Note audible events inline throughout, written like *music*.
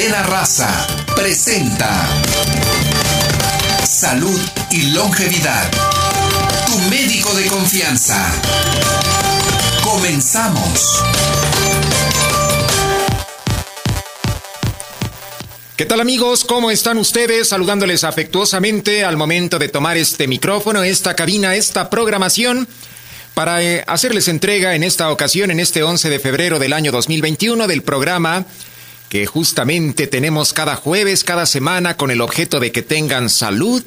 Cadena Raza presenta Salud y Longevidad. Tu médico de confianza. Comenzamos. ¿Qué tal amigos? ¿Cómo están ustedes? Saludándoles afectuosamente al momento de tomar este micrófono, esta cabina, esta programación para eh, hacerles entrega en esta ocasión, en este 11 de febrero del año 2021, del programa que justamente tenemos cada jueves, cada semana, con el objeto de que tengan salud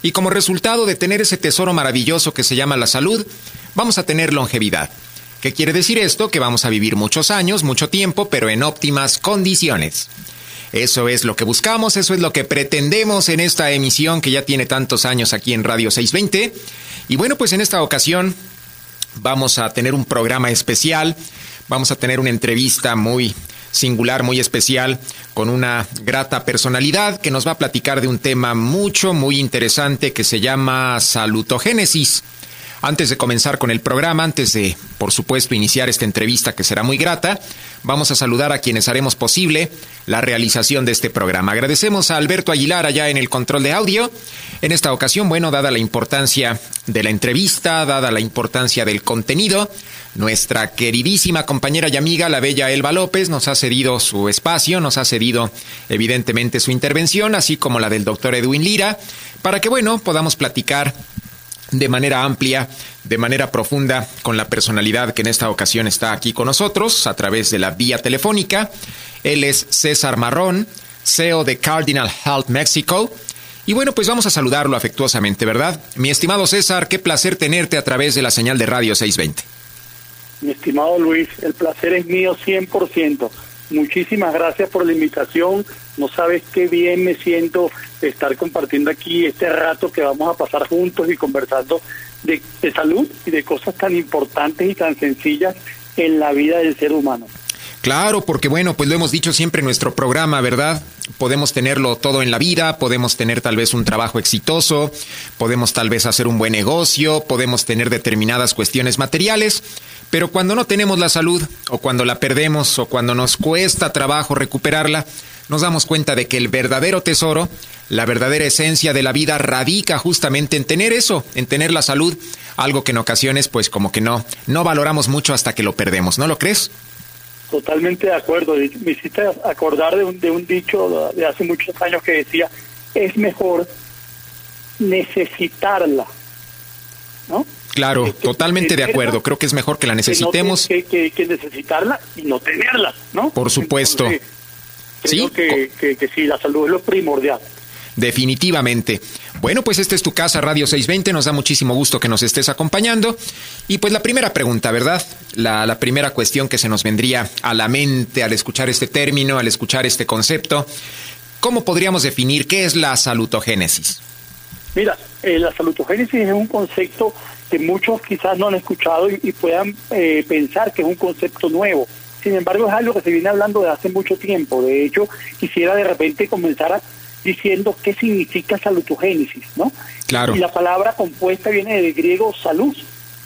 y como resultado de tener ese tesoro maravilloso que se llama la salud, vamos a tener longevidad. ¿Qué quiere decir esto? Que vamos a vivir muchos años, mucho tiempo, pero en óptimas condiciones. Eso es lo que buscamos, eso es lo que pretendemos en esta emisión que ya tiene tantos años aquí en Radio 620. Y bueno, pues en esta ocasión vamos a tener un programa especial, vamos a tener una entrevista muy singular, muy especial, con una grata personalidad que nos va a platicar de un tema mucho, muy interesante que se llama salutogénesis. Antes de comenzar con el programa, antes de, por supuesto, iniciar esta entrevista que será muy grata, vamos a saludar a quienes haremos posible la realización de este programa. Agradecemos a Alberto Aguilar allá en el control de audio. En esta ocasión, bueno, dada la importancia de la entrevista, dada la importancia del contenido, nuestra queridísima compañera y amiga, la bella Elba López, nos ha cedido su espacio, nos ha cedido evidentemente su intervención, así como la del doctor Edwin Lira, para que, bueno, podamos platicar de manera amplia, de manera profunda, con la personalidad que en esta ocasión está aquí con nosotros a través de la vía telefónica. Él es César Marrón, CEO de Cardinal Health Mexico. Y bueno, pues vamos a saludarlo afectuosamente, ¿verdad? Mi estimado César, qué placer tenerte a través de la señal de Radio 620. Mi estimado Luis, el placer es mío 100%. Muchísimas gracias por la invitación. No sabes qué bien me siento estar compartiendo aquí este rato que vamos a pasar juntos y conversando de, salud y de cosas tan importantes y tan sencillas en la vida del ser humano. Claro, porque bueno, pues lo hemos dicho siempre en nuestro programa, ¿verdad? Podemos tenerlo todo en la vida, podemos tener tal vez un trabajo exitoso, podemos tal vez hacer un buen negocio, podemos tener determinadas cuestiones materiales, pero cuando no tenemos la salud, o cuando la perdemos, o cuando nos cuesta trabajo recuperarla, nos damos cuenta de que el verdadero tesoro, la verdadera esencia de la vida radica justamente en tener eso, en tener la salud, algo que en ocasiones pues como que no, no valoramos mucho hasta que lo perdemos, ¿no lo crees? Totalmente de acuerdo. Me hiciste acordar de un, de un dicho de hace muchos años que decía, es mejor necesitarla, ¿no? Claro, totalmente de acuerdo. Creo que es mejor que la necesitemos. Que, que, necesitarla y no tenerla, ¿no? Por supuesto. sí, que, que, sí, la salud es lo primordial. Definitivamente. Bueno, pues esta es tu casa, Radio 620. Nos da muchísimo gusto que nos estés acompañando. Y pues la primera pregunta, ¿verdad? La, la primera cuestión que se nos vendría a la mente al escuchar este término, al escuchar este concepto. ¿Cómo podríamos definir qué es la salutogénesis? Mira, eh, la salutogénesis es un concepto que muchos quizás no han escuchado y, puedan eh, pensar que es un concepto nuevo. Sin embargo, es algo que se viene hablando de hace mucho tiempo. De hecho, quisiera de repente comenzar diciendo qué significa salutogénesis, ¿no? Claro. Y la palabra compuesta viene del griego salud,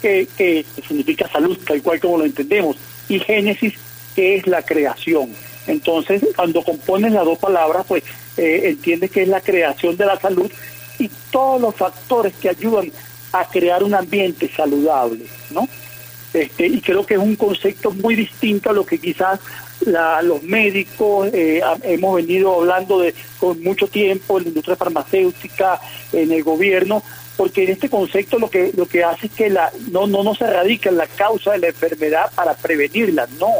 que, que significa salud, tal cual como lo entendemos, y génesis, que es la creación. Entonces, cuando compones las dos palabras, pues eh, entiendes que es la creación de la salud y todos los factores que ayudan a crear un ambiente saludable, ¿no? Este, y creo que es un concepto muy distinto a lo que quizás los médicos eh, hemos venido hablando de con mucho tiempo en la industria farmacéutica, en el gobierno, porque en este concepto lo que lo que hace es que la no no no se radica en la causa de la enfermedad para prevenirla, no.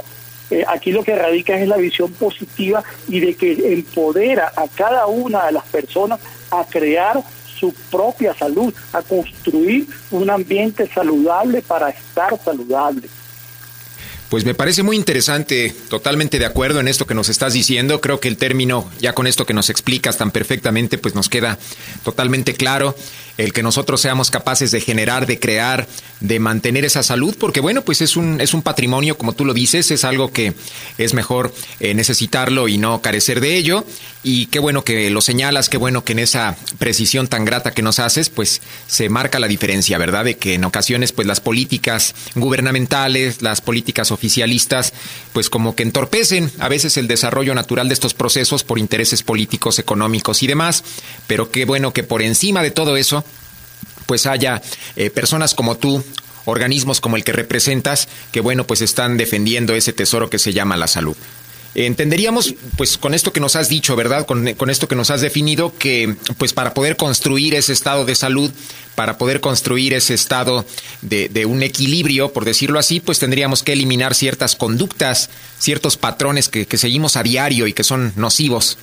Eh, aquí lo que radica es la visión positiva y de que empodera a cada una de las personas a crear su propia salud, a construir un ambiente saludable para estar saludable. Pues me parece muy interesante, totalmente de acuerdo en esto que nos estás diciendo. Creo que el término, ya con esto que nos explicas tan perfectamente, pues nos queda totalmente claro el que nosotros seamos capaces de generar, de crear, de mantener esa salud, porque bueno, pues es un, es un patrimonio, como tú lo dices, es algo que es mejor eh, necesitarlo y no carecer de ello. Y qué bueno que lo señalas, qué bueno que en esa precisión tan grata que nos haces, pues se marca la diferencia, ¿verdad? De que en ocasiones, pues las políticas gubernamentales, las políticas oficialistas, pues como que entorpecen a veces el desarrollo natural de estos procesos por intereses políticos, económicos y demás, pero qué bueno que por encima de todo eso, pues haya eh, personas como tú, organismos como el que representas, que bueno, pues están defendiendo ese tesoro que se llama la salud. Entenderíamos, pues con esto que nos has dicho, ¿verdad? Con, esto que nos has definido, que pues para poder construir ese estado de salud, para poder construir ese estado de, un equilibrio, por decirlo así, pues tendríamos que eliminar ciertas conductas, ciertos patrones que, seguimos a diario y que son nocivos.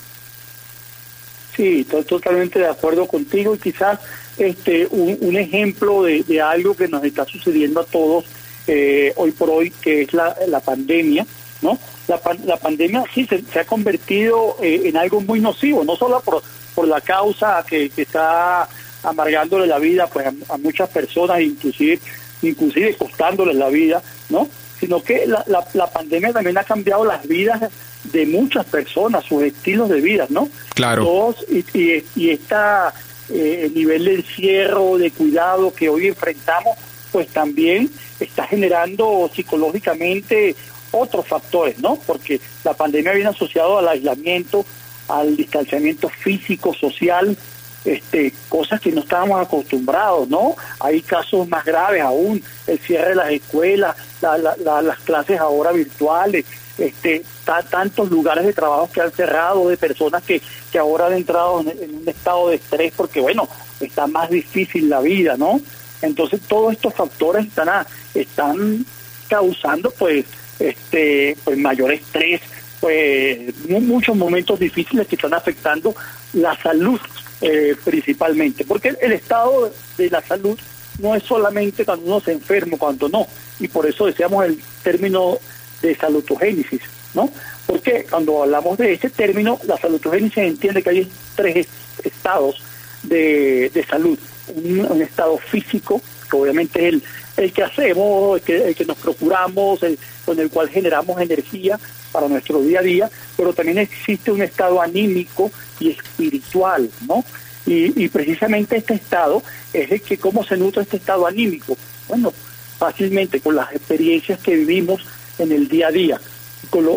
Sí, estoy totalmente de acuerdo contigo y quizás este un, ejemplo de, algo que nos está sucediendo a todos eh, hoy por hoy, que es la, la pandemia, ¿no? La, la pandemia sí se, ha convertido eh, en algo muy nocivo, no solo por, por la causa que, que está amargándole la vida pues a, muchas personas, inclusive inclusive costándoles la vida, ¿no? Sino que la, la, pandemia también ha cambiado las vidas de muchas personas, sus estilos de vida, ¿no? Claro. y, y, y esta eh, nivel de encierro, de cuidado que hoy enfrentamos, pues también está generando psicológicamente otros factores, ¿no? Porque la pandemia viene asociado al aislamiento, al distanciamiento físico, social, este, cosas que no estábamos acostumbrados, ¿no? Hay casos más graves aún, el cierre de las escuelas, las clases ahora virtuales, este, tantos lugares de trabajo que han cerrado, de personas que, que ahora han entrado en, un estado de estrés porque, bueno, está más difícil la vida, ¿no? Entonces todos estos factores están, están causando, pues, este pues mayor estrés, pues muchos momentos difíciles que están afectando la salud eh, principalmente, porque el estado de la salud no es solamente cuando uno se enferma, cuando no, y por eso decíamos el término de salutogénesis, ¿no? Porque cuando hablamos de ese término, la salutogénesis entiende que hay tres estados de, de salud, un, estado físico, que obviamente es el, el que hacemos, el que, el que nos procuramos, el, con el cual generamos energía para nuestro día a día, pero también existe un estado anímico y espiritual, ¿no? Y, precisamente este estado es el que, ¿cómo se nutre este estado anímico? Bueno, fácilmente con las experiencias que vivimos en el día a día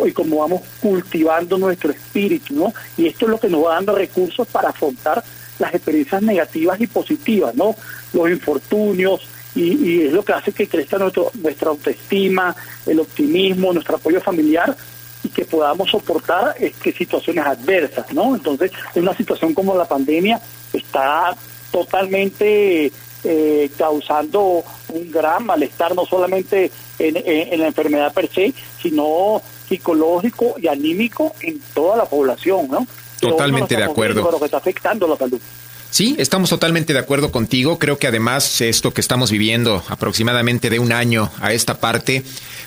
y como vamos cultivando nuestro espíritu, ¿no? Y esto es lo que nos va dando recursos para afrontar las experiencias negativas y positivas, ¿no? Los infortunios, y, es lo que hace que crezca nuestro, nuestra autoestima, el optimismo, nuestro apoyo familiar y que podamos soportar este, situaciones adversas, ¿no? Entonces, en una situación como la pandemia está totalmente eh, causando un gran malestar, no solamente en, la enfermedad per se, sino psicológico y anímico en toda la población, ¿no? Totalmente de acuerdo. Lo que está afectando la salud. Sí, estamos totalmente de acuerdo contigo. Creo que además esto que estamos viviendo aproximadamente de un año a esta parte,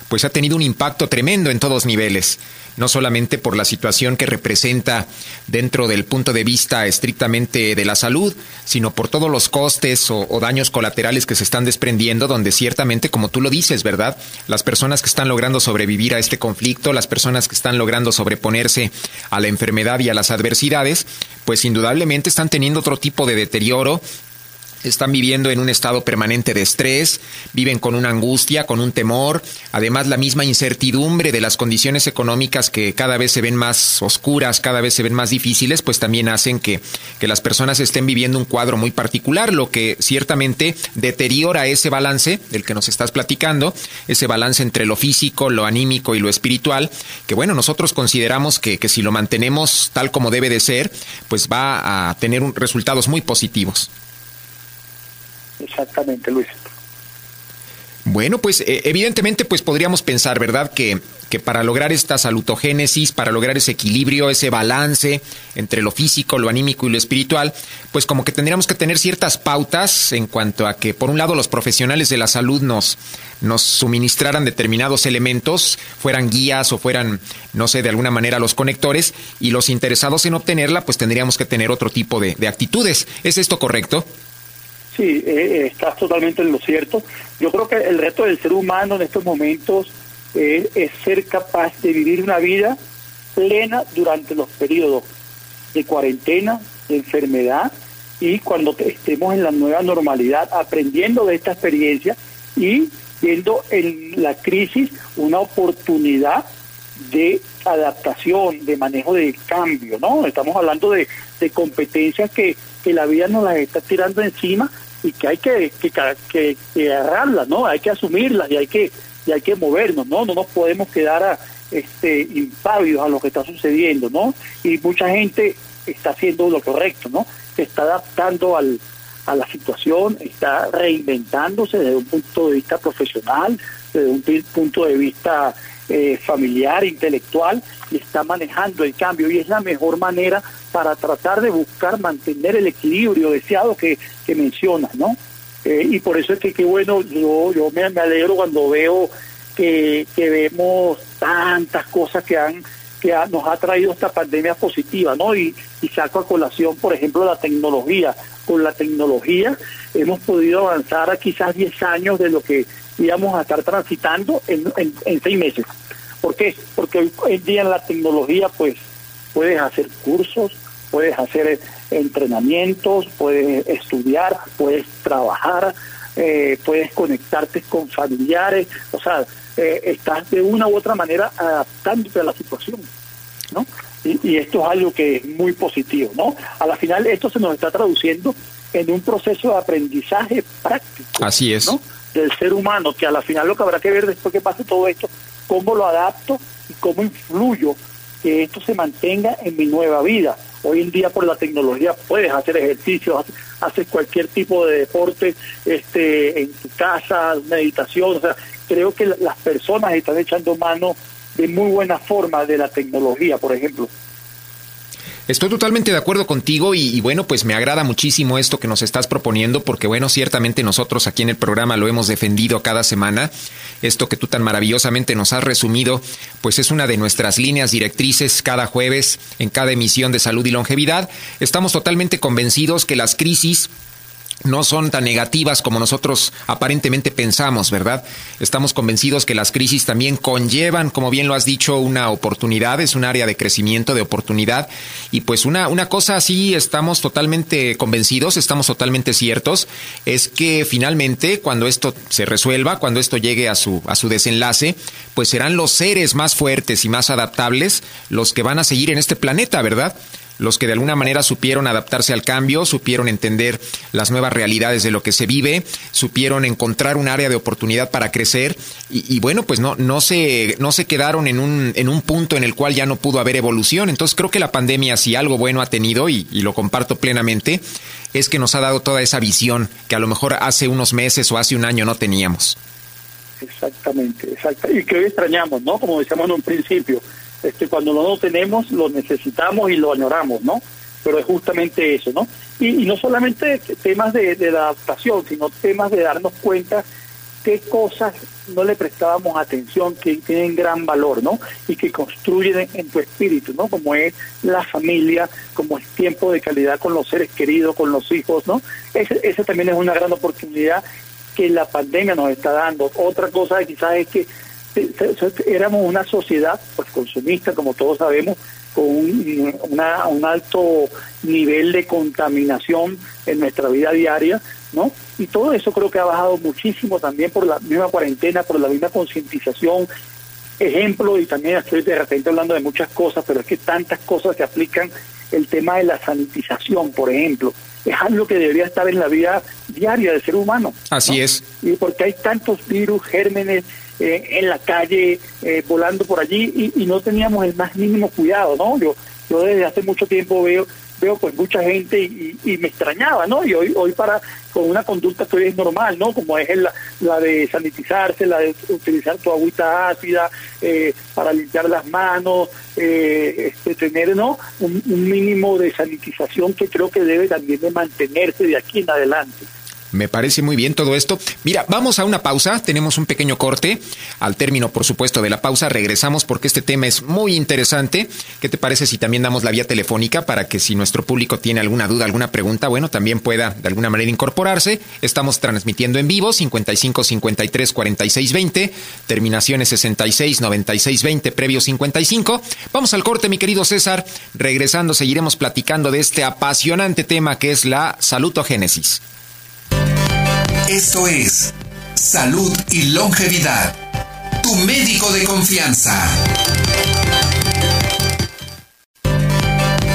pues ha tenido un impacto tremendo en todos niveles no solamente por la situación que representa dentro del punto de vista estrictamente de la salud, sino por todos los costes o, daños colaterales que se están desprendiendo, donde ciertamente, como tú lo dices, ¿verdad? Las personas que están logrando sobrevivir a este conflicto, las personas que están logrando sobreponerse a la enfermedad y a las adversidades, pues indudablemente están teniendo otro tipo de deterioro están viviendo en un estado permanente de estrés, viven con una angustia, con un temor, además la misma incertidumbre de las condiciones económicas que cada vez se ven más oscuras, cada vez se ven más difíciles, pues también hacen que, que las personas estén viviendo un cuadro muy particular, lo que ciertamente deteriora ese balance del que nos estás platicando, ese balance entre lo físico, lo anímico y lo espiritual, que bueno, nosotros consideramos que, que si lo mantenemos tal como debe de ser, pues va a tener un, resultados muy positivos. Exactamente, Luis. Bueno, pues eh, evidentemente pues podríamos pensar, ¿verdad? Que, que para lograr esta salutogénesis, para lograr ese equilibrio, ese balance entre lo físico, lo anímico y lo espiritual, pues como que tendríamos que tener ciertas pautas en cuanto a que por un lado los profesionales de la salud nos, nos suministraran determinados elementos, fueran guías o fueran, no sé, de alguna manera los conectores, y los interesados en obtenerla, pues tendríamos que tener otro tipo de, de actitudes. ¿Es esto correcto? Sí, eh, estás totalmente en lo cierto. Yo creo que el reto del ser humano en estos momentos es ser capaz de vivir una vida plena durante los periodos de cuarentena, de enfermedad y cuando estemos en la nueva normalidad, aprendiendo de esta experiencia y viendo en la crisis una oportunidad de adaptación, de manejo del cambio, ¿no? Estamos hablando de, de competencias que, que la vida nos las está tirando encima y que hay que, que, que, agarrarlas, ¿no? Hay que asumirlas y hay que, y hay que movernos, ¿no? No nos podemos quedar a, este, impávidos a lo que está sucediendo, ¿no? Y mucha gente está haciendo lo correcto, ¿no? Se está adaptando al, a la situación, está reinventándose desde un punto de vista profesional, desde un punto de vista eh, familiar, intelectual, y está manejando el cambio y es la mejor manera para tratar de buscar mantener el equilibrio deseado que, que mencionas, ¿no? Eh, y por eso es que qué bueno, yo, yo me, me alegro cuando veo que, que vemos tantas cosas que han que nos ha traído esta pandemia positiva, ¿no? Y, saco a colación, por ejemplo, la tecnología. Con la tecnología hemos podido avanzar a quizás 10 años de lo que íbamos a estar transitando en, en seis meses. ¿Por qué? Porque hoy en día en la tecnología, pues, puedes hacer cursos, puedes hacer entrenamientos, puedes estudiar, puedes trabajar, eh, puedes conectarte con familiares, o sea, eh, estás de una u otra manera adaptándote a la situación, ¿no? Y, esto es algo que es muy positivo, ¿no? A la final esto se nos está traduciendo en un proceso de aprendizaje práctico. Así es. ¿no? Del ser humano, que a la final lo que habrá que ver después que pase todo esto, cómo lo adapto y cómo influyo que esto se mantenga en mi nueva vida. Hoy en día por la tecnología puedes hacer ejercicio, haces cualquier tipo de deporte este, en tu casa, meditación, o sea, creo que las personas están echando mano de muy buena forma de la tecnología, por ejemplo. Estoy totalmente de acuerdo contigo y, bueno, pues me agrada muchísimo esto que nos estás proponiendo porque bueno, ciertamente nosotros aquí en el programa lo hemos defendido cada semana. Esto que tú tan maravillosamente nos has resumido, pues es una de nuestras líneas directrices cada jueves en cada emisión de salud y longevidad. Estamos totalmente convencidos que las crisis no son tan negativas como nosotros aparentemente pensamos, ¿verdad? Estamos convencidos que las crisis también conllevan, como bien lo has dicho, una oportunidad, es un área de crecimiento, de oportunidad, y pues una, una cosa así estamos totalmente convencidos, estamos totalmente ciertos, es que finalmente cuando esto se resuelva, cuando esto llegue a su, a su desenlace, pues serán los seres más fuertes y más adaptables los que van a seguir en este planeta, ¿verdad? Los que de alguna manera supieron adaptarse al cambio, supieron entender las nuevas realidades de lo que se vive, supieron encontrar un área de oportunidad para crecer y, bueno, pues no, no, se, no se quedaron en un, en un punto en el cual ya no pudo haber evolución. Entonces creo que la pandemia, si algo bueno ha tenido, y, y lo comparto plenamente, es que nos ha dado toda esa visión que a lo mejor hace unos meses o hace un año no teníamos. Exactamente, exacto. Y que hoy extrañamos, ¿no? Como decíamos en un principio, este, cuando no lo tenemos, lo necesitamos y lo añoramos, ¿no? Pero es justamente eso, ¿no? Y, no solamente temas de, adaptación, sino temas de darnos cuenta qué cosas no le prestábamos atención, que tienen gran valor, ¿no? Y que construyen en, tu espíritu, ¿no? Como es la familia, como es tiempo de calidad con los seres queridos, con los hijos, ¿no? Ese, ese también es una gran oportunidad que la pandemia nos está dando. Otra cosa quizás es que éramos una sociedad pues consumista, como todos sabemos, con un, una, un alto nivel de contaminación en nuestra vida diaria, ¿no? Y todo eso creo que ha bajado muchísimo también por la misma cuarentena, por la misma concientización. Ejemplo, y también estoy de repente hablando de muchas cosas, pero es que tantas cosas que aplican el tema de la sanitización, por ejemplo, es algo que debería estar en la vida diaria del ser humano. Así es. Y porque hay tantos virus, gérmenes, eh, en la calle, eh, volando por allí y, no teníamos el más mínimo cuidado, ¿no? Yo, yo desde hace mucho tiempo veo veo pues mucha gente y, me extrañaba, ¿no? Y hoy hoy para con una conducta que hoy es normal, ¿no? Como es la, la de sanitizarse, la de utilizar tu agüita ácida eh, para limpiar las manos, este, tener, ¿no? Un mínimo de sanitización que creo que debe también de mantenerse de aquí en adelante. Me parece muy bien todo esto. Mira, vamos a una pausa, tenemos un pequeño corte. Al término, por supuesto, de la pausa regresamos porque este tema es muy interesante. ¿Qué te parece si también damos la vía telefónica para que si nuestro público tiene alguna duda, alguna pregunta, bueno, también pueda de alguna manera incorporarse? Estamos transmitiendo en vivo 55 53 46 20, terminaciones 66 96 20, previo 55. Vamos al corte, mi querido César. Regresando, seguiremos platicando de este apasionante tema que es la salutogénesis. Esto es salud y longevidad. Tu médico de confianza.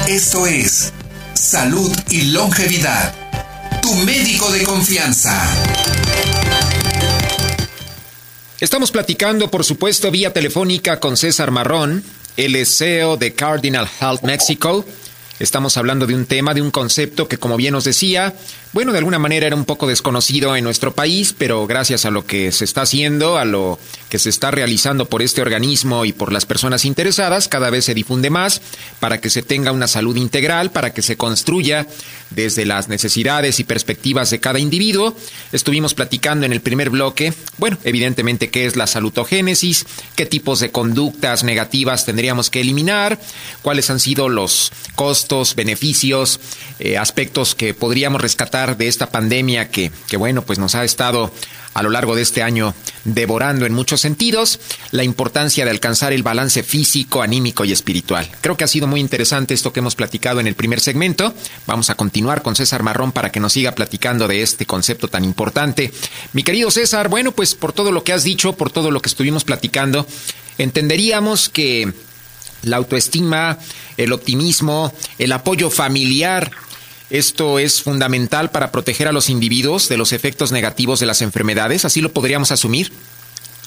Esto es Salud y Longevidad. Tu médico de confianza. Estamos platicando, por supuesto, vía telefónica con César Marrón, el CEO de Cardinal Health Mexico. Estamos hablando de un tema, de un concepto que, como bien nos decía, bueno, de alguna manera era un poco desconocido en nuestro país, pero gracias a lo que se está haciendo, a lo que se está realizando por este organismo y por las personas interesadas, cada vez se difunde más para que se tenga una salud integral, para que se construya desde las necesidades y perspectivas de cada individuo. Estuvimos platicando en el primer bloque, bueno, evidentemente qué es la salutogénesis, qué tipos de conductas negativas tendríamos que eliminar, cuáles han sido los costos, beneficios, eh, aspectos que podríamos rescatar de esta pandemia que, que, bueno, pues nos ha estado a lo largo de este año devorando en muchos sentidos, la importancia de alcanzar el balance físico, anímico y espiritual. Creo que ha sido muy interesante esto que hemos platicado en el primer segmento. Vamos a continuar con César Marrón para que nos siga platicando de este concepto tan importante. Mi querido César, bueno, pues por todo lo que has dicho, por todo lo que estuvimos platicando, entenderíamos que la autoestima, el optimismo, el apoyo familiar, esto es fundamental para proteger a los individuos de los efectos negativos de las enfermedades. ¿Así lo podríamos asumir?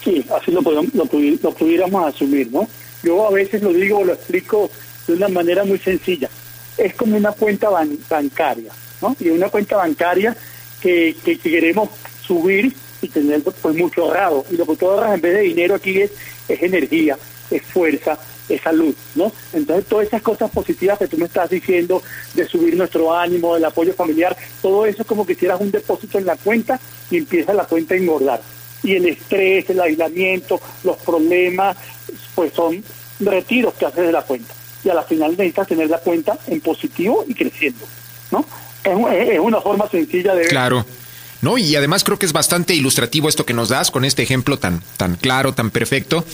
Sí, así lo, lo, pudiéramos asumir, ¿no? Yo a veces lo digo, lo explico de una manera muy sencilla. Es como una cuenta bancaria, ¿no? Y una cuenta bancaria que, que, queremos subir y tener pues mucho ahorrado. Y lo que tú ahorras en vez de dinero aquí es, es energía, es fuerza, es salud, ¿no? Entonces todas esas cosas positivas que tú me estás diciendo de subir nuestro ánimo, el apoyo familiar, todo eso es como que hicieras un depósito en la cuenta y empieza la cuenta a engordar. Y el estrés, el aislamiento, los problemas, pues son retiros que haces de la cuenta. Y a la final necesitas tener la cuenta en positivo y creciendo, ¿no? Es, es una forma sencilla de... Claro. ¿no? Y además creo que es bastante ilustrativo esto que nos das con este ejemplo tan, tan claro, tan perfecto,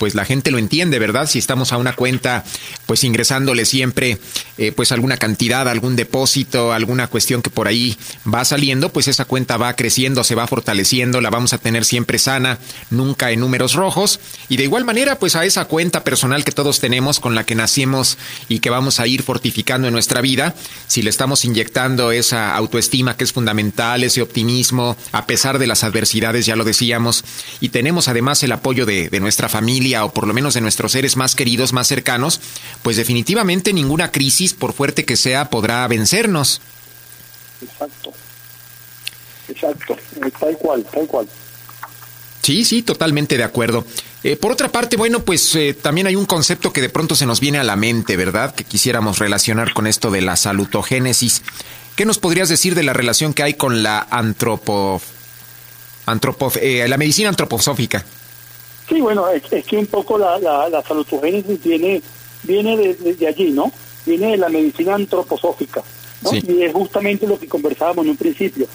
pues la gente lo entiende, ¿verdad? Si estamos a una cuenta, pues ingresándole siempre, eh, pues alguna cantidad, algún depósito, alguna cuestión que por ahí va saliendo, pues esa cuenta va creciendo, se va fortaleciendo, la vamos a tener siempre sana, nunca en números rojos. Y de igual manera, pues a esa cuenta personal que todos tenemos, con la que nacimos y que vamos a ir fortificando en nuestra vida, si le estamos inyectando esa autoestima que es fundamental, ese optimismo, a pesar de las adversidades, ya lo decíamos, y tenemos además el apoyo de nuestra familia, o por lo menos de nuestros seres más queridos, más cercanos, pues definitivamente ninguna crisis, por fuerte que sea, podrá vencernos. Exacto. Exacto. Tal cual, tal cual. Sí, sí, totalmente de acuerdo. Eh, por otra parte, bueno, pues eh, también hay un concepto que de pronto se nos viene a la mente, ¿verdad? Que quisiéramos relacionar con esto de la salutogénesis. ¿Qué nos podrías decir de la relación que hay con la antropo, antropo eh, la medicina antroposófica? Sí, bueno, es, que un poco la, la, la salutogénesis viene, viene de, allí, ¿no? Viene de la medicina antroposófica, ¿no? Y es justamente lo que conversábamos en un principio,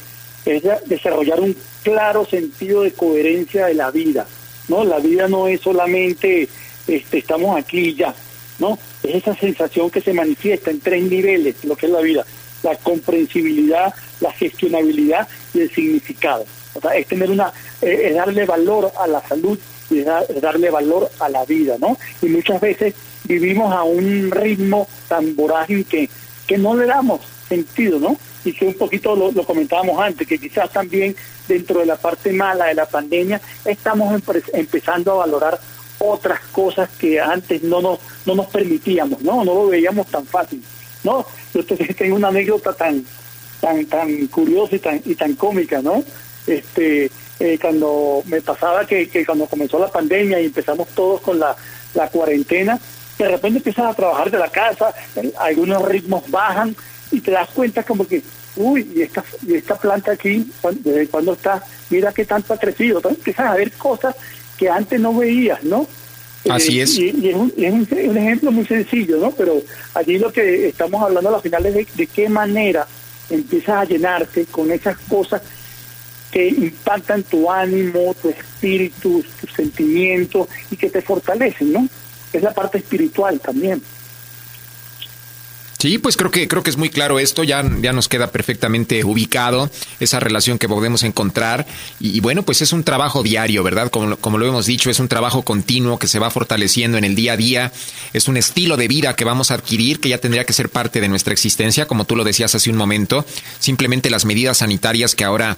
es desarrollar un claro sentido de coherencia de la vida, ¿no? La vida no es solamente este, estamos aquí y ya, ¿no? Es esa sensación que se manifiesta en tres niveles, lo que es la vida, la comprensibilidad, la gestionabilidad y el significado. O sea, es tener una, es darle valor a la salud y darle valor a la vida, ¿no? Y muchas veces vivimos a un ritmo tan vorágil que, que no le damos sentido, ¿no? Y que un poquito lo, comentábamos antes, que quizás también dentro de la parte mala de la pandemia estamos empezando a valorar otras cosas que antes no nos, no nos permitíamos, ¿no? No lo veíamos tan fácil, ¿no? Yo *laughs* tengo una anécdota tan, tan, tan curiosa y tan, y tan cómica, ¿no? Este, eh, cuando me pasaba que, que, cuando comenzó la pandemia y empezamos todos con la, la cuarentena, de repente empiezas a trabajar de la casa, eh, algunos ritmos bajan y te das cuenta como que, uy, y esta, y esta planta aquí, ¿desde cuando está? Mira qué tanto ha crecido. Entonces empiezas a ver cosas que antes no veías, ¿no? Así eh, es. Y, es, un, es un, ejemplo muy sencillo, ¿no? Pero allí lo que estamos hablando a la final es de, de qué manera empiezas a llenarte con esas cosas que impactan tu ánimo, tu espíritu, tus sentimientos y que te fortalecen, ¿no? Es la parte espiritual también. Sí, pues creo que creo que es muy claro esto, ya, ya nos queda perfectamente ubicado esa relación que podemos encontrar y, bueno, pues es un trabajo diario, ¿verdad? Como, como lo hemos dicho, es un trabajo continuo que se va fortaleciendo en el día a día, es un estilo de vida que vamos a adquirir que ya tendría que ser parte de nuestra existencia, como tú lo decías hace un momento, simplemente las medidas sanitarias que ahora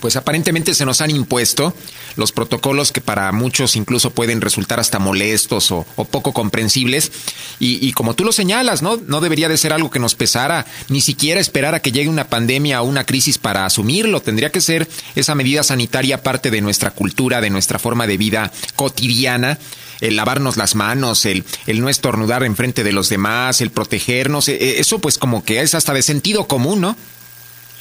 pues aparentemente se nos han impuesto los protocolos que para muchos incluso pueden resultar hasta molestos o, poco comprensibles. Y, como tú lo señalas, ¿no? No debería de ser algo que nos pesara, ni siquiera esperar a que llegue una pandemia o una crisis para asumirlo. Tendría que ser esa medida sanitaria parte de nuestra cultura, de nuestra forma de vida cotidiana el lavarnos las manos, el, el no estornudar enfrente de los demás, el protegernos, e, e, eso pues como que es hasta de sentido común, ¿no?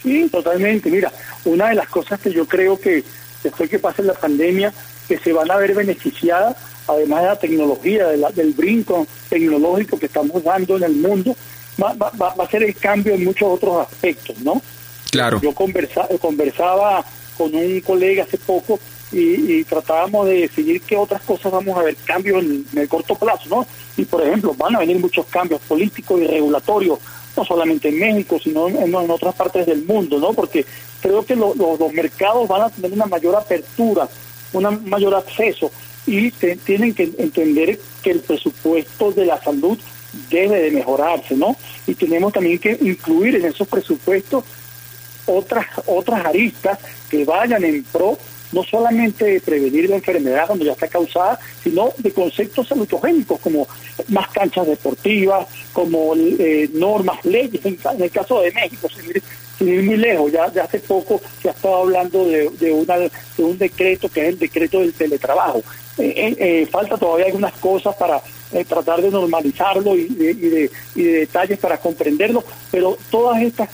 Sí, totalmente. Mira, una de las cosas que yo creo que después que pase la pandemia, que se van a ver beneficiadas, además de la tecnología, del brinco tecnológico que estamos dando en el mundo, va, va, a ser el cambio en muchos otros aspectos, ¿no? Claro. Yo conversa, conversaba con un colega hace poco y, tratábamos de decidir qué otras cosas vamos a ver cambios en, el corto plazo, ¿no? Y por ejemplo, van a venir muchos cambios políticos y regulatorios no solamente en México, sino en, otras partes del mundo, ¿no? Porque creo que los mercados van a tener una mayor apertura, un mayor acceso y tienen que entender que el presupuesto de la salud debe de mejorarse, ¿no? Y tenemos también que incluir en esos presupuestos otras otras aristas que vayan en pro no solamente de prevenir la enfermedad cuando ya está causada, sino de conceptos salutogénicos como más canchas deportivas, como eh, normas, leyes, en, el caso de México, sin ir, muy lejos, ya, ya hace poco se ha estado hablando de, una, un decreto que es el decreto del teletrabajo. Eh, eh, falta todavía algunas cosas para tratar de normalizarlo y, de, y de detalles para comprenderlo, pero todas estas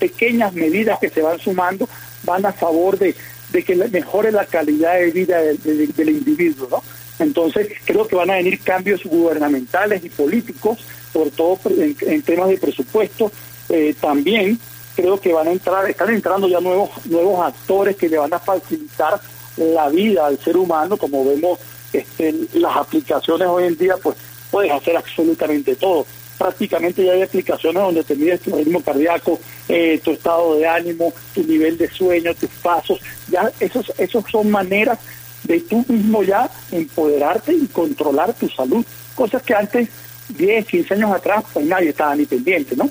pequeñas medidas que se van sumando van a favor de, de que mejore la calidad de vida del, individuo, ¿no? Entonces, creo que van a venir cambios gubernamentales y políticos, sobre todo en, temas de presupuesto. Eh, también creo que van a entrar, están entrando ya nuevos, nuevos actores que le van a facilitar la vida al ser humano, como vemos este, las aplicaciones hoy en día, pues puedes hacer absolutamente todo prácticamente ya hay aplicaciones donde te mides tu ritmo cardíaco, eh, tu estado de ánimo, tu nivel de sueño, tus pasos, ya esos, esos son maneras de tú mismo ya empoderarte y controlar tu salud, cosas que antes, 10, 15 años atrás, pues nadie estaba ni pendiente, ¿no?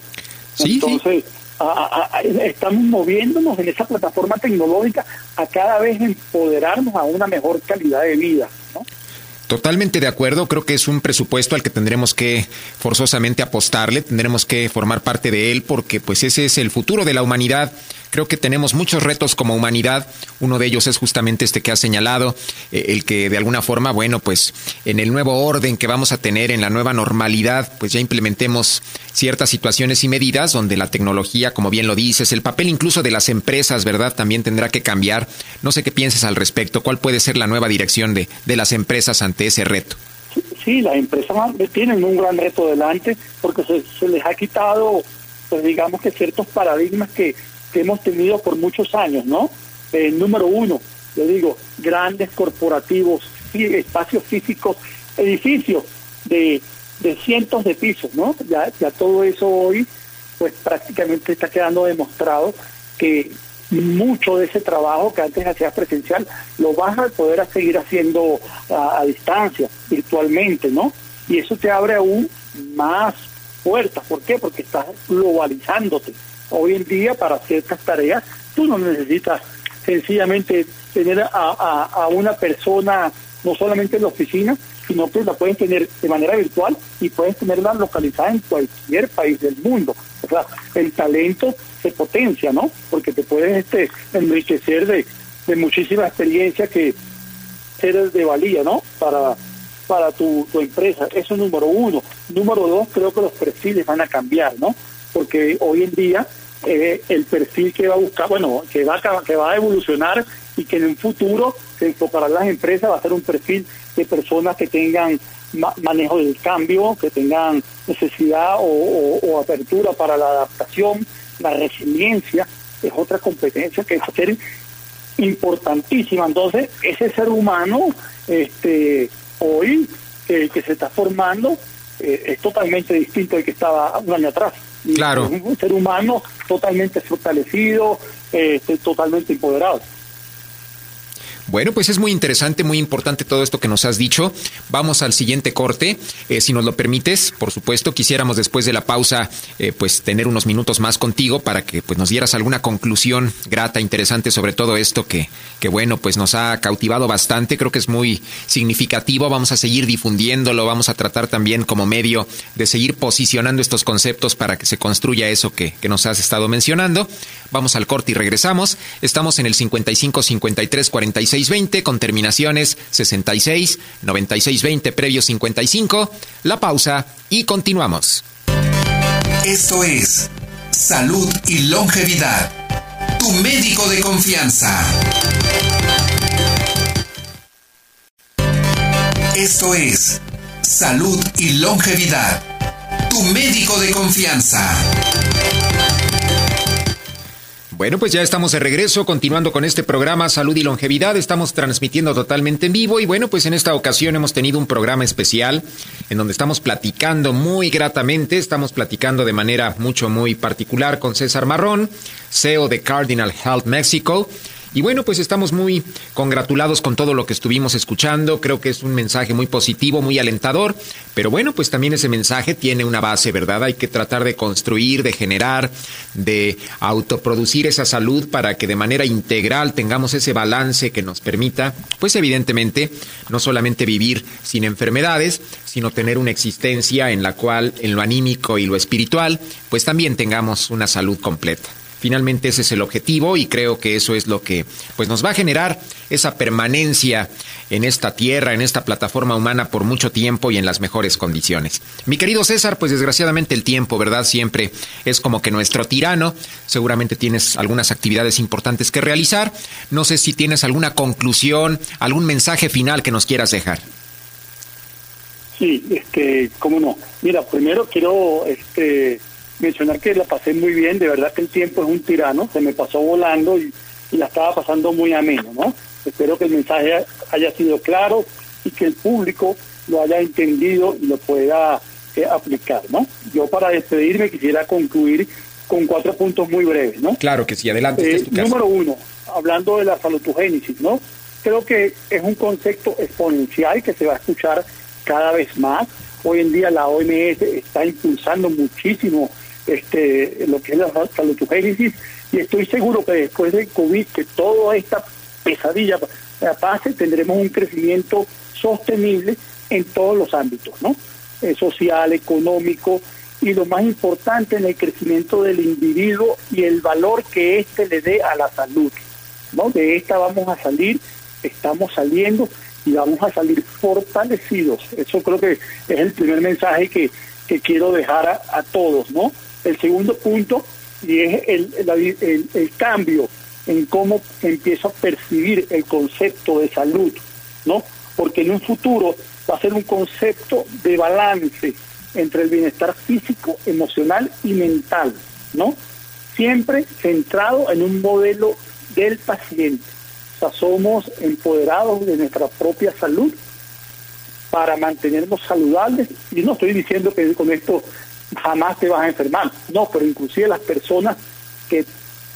Entonces, estamos moviéndonos en esa plataforma tecnológica a cada vez empoderarnos a una mejor calidad de vida. Totalmente de acuerdo, creo que es un presupuesto al que tendremos que forzosamente apostarle, tendremos que formar parte de él porque pues ese es el futuro de la humanidad Creo que tenemos muchos retos como humanidad. Uno de ellos es justamente este que ha señalado, eh, el que de alguna forma, bueno, pues en el nuevo orden que vamos a tener, en la nueva normalidad, pues ya implementemos ciertas situaciones y medidas donde la tecnología, como bien lo dices, el papel incluso de las empresas, ¿verdad? También tendrá que cambiar. No sé qué pienses al respecto. ¿Cuál puede ser la nueva dirección de, de las empresas ante ese reto? Sí, las empresas tienen un gran reto delante porque se les ha quitado, pues digamos que ciertos paradigmas que que hemos tenido por muchos años, ¿no? Eh, número uno, yo digo, grandes corporativos, espacios físicos, edificios de, de cientos de pisos, ¿no? Ya, ya todo eso hoy, pues prácticamente está quedando demostrado que mucho de ese trabajo que antes hacía presencial lo vas a poder seguir haciendo a, a, distancia, virtualmente, ¿no? Y eso te abre aún más puertas. ¿Por qué? Porque estás globalizándote hoy en día para ciertas tareas tú no necesitas sencillamente tener a, a, una persona no solamente en la oficina, sino que la puedes tener de manera virtual y puedes tenerla localizada en cualquier país del mundo. O sea, el talento se potencia, ¿no? Porque te puedes este, enriquecer de, de muchísima experiencia que eres de valía, ¿no? Para, para tu, tu empresa. Eso es número uno. Número dos, creo que los perfiles van a cambiar, ¿no? Porque hoy en día eh, el perfil que va a buscar, bueno, que va, que va a evolucionar y que en un futuro se enfocará las empresas, va a ser un perfil de personas que tengan manejo del cambio, que tengan necesidad o, apertura para la adaptación, la resiliencia, es otra competencia que va a ser importantísima. Entonces, ese ser humano este hoy que se está formando eh, es totalmente distinto al que estaba un año atrás. Claro. un ser humano totalmente fortalecido, eh, totalmente empoderado. Bueno, pues es muy interesante, muy importante todo esto que nos has dicho. Vamos al siguiente corte, eh, si nos lo permites, por supuesto. Quisiéramos después de la pausa, eh, pues tener unos minutos más contigo para que pues nos dieras alguna conclusión grata, interesante sobre todo esto que, que bueno, pues nos ha cautivado bastante. Creo que es muy significativo. Vamos a seguir difundiéndolo, vamos a tratar también como medio de seguir posicionando estos conceptos para que se construya eso que, que nos has estado mencionando. Vamos al corte y regresamos. Estamos en el 55 53 46 veinte con terminaciones 66, 9620 previo 55, la pausa y continuamos. Esto es Salud y Longevidad, tu médico de confianza. Esto es Salud y Longevidad, tu médico de confianza. Bueno, pues ya estamos de regreso, continuando con este programa Salud y Longevidad. Estamos transmitiendo totalmente en vivo y bueno, pues en esta ocasión hemos tenido un programa especial en donde estamos platicando muy gratamente, estamos platicando de manera mucho, muy particular con César Marrón, CEO de Cardinal Health Mexico. Y bueno, pues estamos muy congratulados con todo lo que estuvimos escuchando. Creo que es un mensaje muy positivo, muy alentador. Pero bueno, pues también ese mensaje tiene una base, ¿verdad? Hay que tratar de construir, de generar, de autoproducir esa salud para que de manera integral tengamos ese balance que nos permita, pues evidentemente, no solamente vivir sin enfermedades, sino tener una existencia en la cual, en lo anímico y lo espiritual, pues también tengamos una salud completa. Finalmente ese es el objetivo y creo que eso es lo que pues nos va a generar esa permanencia en esta tierra, en esta plataforma humana por mucho tiempo y en las mejores condiciones. Mi querido César, pues desgraciadamente el tiempo, ¿verdad? Siempre es como que nuestro tirano. Seguramente tienes algunas actividades importantes que realizar. No sé si tienes alguna conclusión, algún mensaje final que nos quieras dejar. Sí, este, cómo no. Mira, primero quiero este mencionar que la pasé muy bien, de verdad que el tiempo es un tirano, se me pasó volando y, la estaba pasando muy ameno, ¿no? Espero que el mensaje haya sido claro y que el público lo haya entendido y lo pueda eh, aplicar, ¿no? Yo para despedirme quisiera concluir con cuatro puntos muy breves, ¿no? Claro que sí, adelante. Eh, número uno, hablando de la salutogénesis, ¿no? Creo que es un concepto exponencial que se va a escuchar cada vez más. Hoy en día la OMS está impulsando muchísimo este, lo que es la salutogénesis y estoy seguro que después del COVID, que toda esta pesadilla pase, tendremos un crecimiento sostenible en todos los ámbitos, ¿no? Eh, social, económico y lo más importante en el crecimiento del individuo y el valor que éste le dé a la salud, ¿no? De esta vamos a salir, estamos saliendo y vamos a salir fortalecidos. Eso creo que es el primer mensaje que, que quiero dejar a, a todos, ¿no? El segundo punto y es el, el, cambio en cómo empiezo a percibir el concepto de salud, ¿no? Porque en un futuro va a ser un concepto de balance entre el bienestar físico, emocional y mental, ¿no? Siempre centrado en un modelo del paciente. O sea, somos empoderados de nuestra propia salud para mantenernos saludables. Y no estoy diciendo que con esto jamás te vas a enfermar. No, pero inclusive las personas que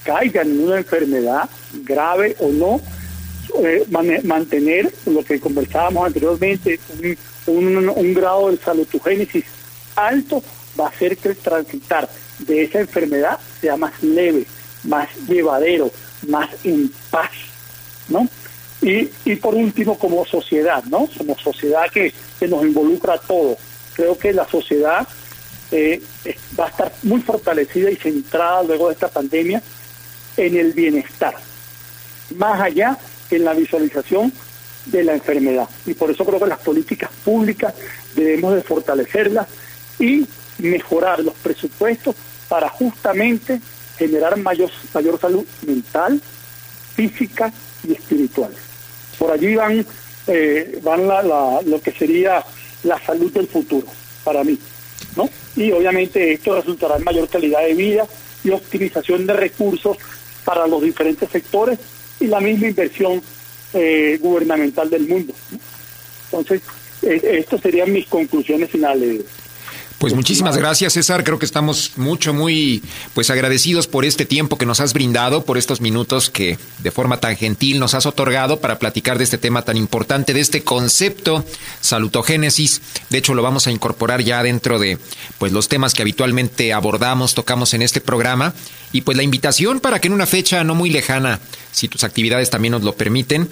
caigan en una enfermedad grave o no, eh, mantener lo que conversábamos anteriormente, un, grado de salutogénesis alto va a hacer que el transitar de esa enfermedad sea más leve, más llevadero, más en paz, ¿no? Y, y por último, como sociedad, ¿no? Como sociedad que, que nos involucra a todos. Creo que la sociedad eh, va a estar muy fortalecida y centrada luego de esta pandemia en el bienestar, más allá en la visualización de la enfermedad. Y por eso creo que las políticas públicas debemos de fortalecerlas y mejorar los presupuestos para justamente generar mayor, mayor salud mental, física y espiritual. Por allí van, eh, van la, lo que sería la salud del futuro para mí. Y obviamente esto resultará en mayor calidad de vida y optimización de recursos para los diferentes sectores y la misma inversión eh, gubernamental del mundo. Entonces, eh, estas serían mis conclusiones finales. Pues muchísimas gracias, César. Creo que estamos mucho, muy, pues agradecidos por este tiempo que nos has brindado, por estos minutos que de forma tan gentil nos has otorgado para platicar de este tema tan importante, de este concepto salutogénesis. De hecho, lo vamos a incorporar ya dentro de, pues los temas que habitualmente abordamos, tocamos en este programa. Y pues la invitación para que en una fecha no muy lejana, si tus actividades también nos lo permiten,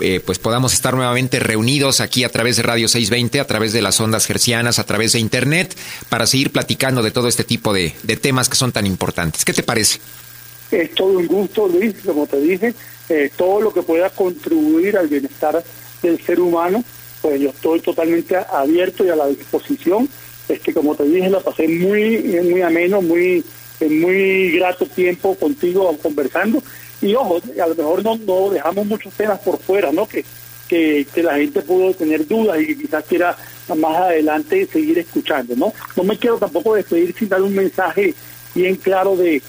eh, pues podamos estar nuevamente reunidos aquí a través de Radio 620, a través de las ondas gercianas, a través de Internet, para seguir platicando de todo este tipo de, temas que son tan importantes. ¿Qué te parece? Es todo un gusto, Luis, como te dije, eh, todo lo que pueda contribuir al bienestar del ser humano, pues yo estoy totalmente abierto y a la disposición. Es que como te dije, la pasé muy, muy ameno, muy, muy grato tiempo contigo conversando y ojo, a lo mejor no, no dejamos muchos temas por fuera, ¿no? Que, que, la gente pudo tener dudas y quizás quiera más adelante seguir escuchando, ¿no? No me quiero tampoco despedir sin dar un mensaje bien claro de,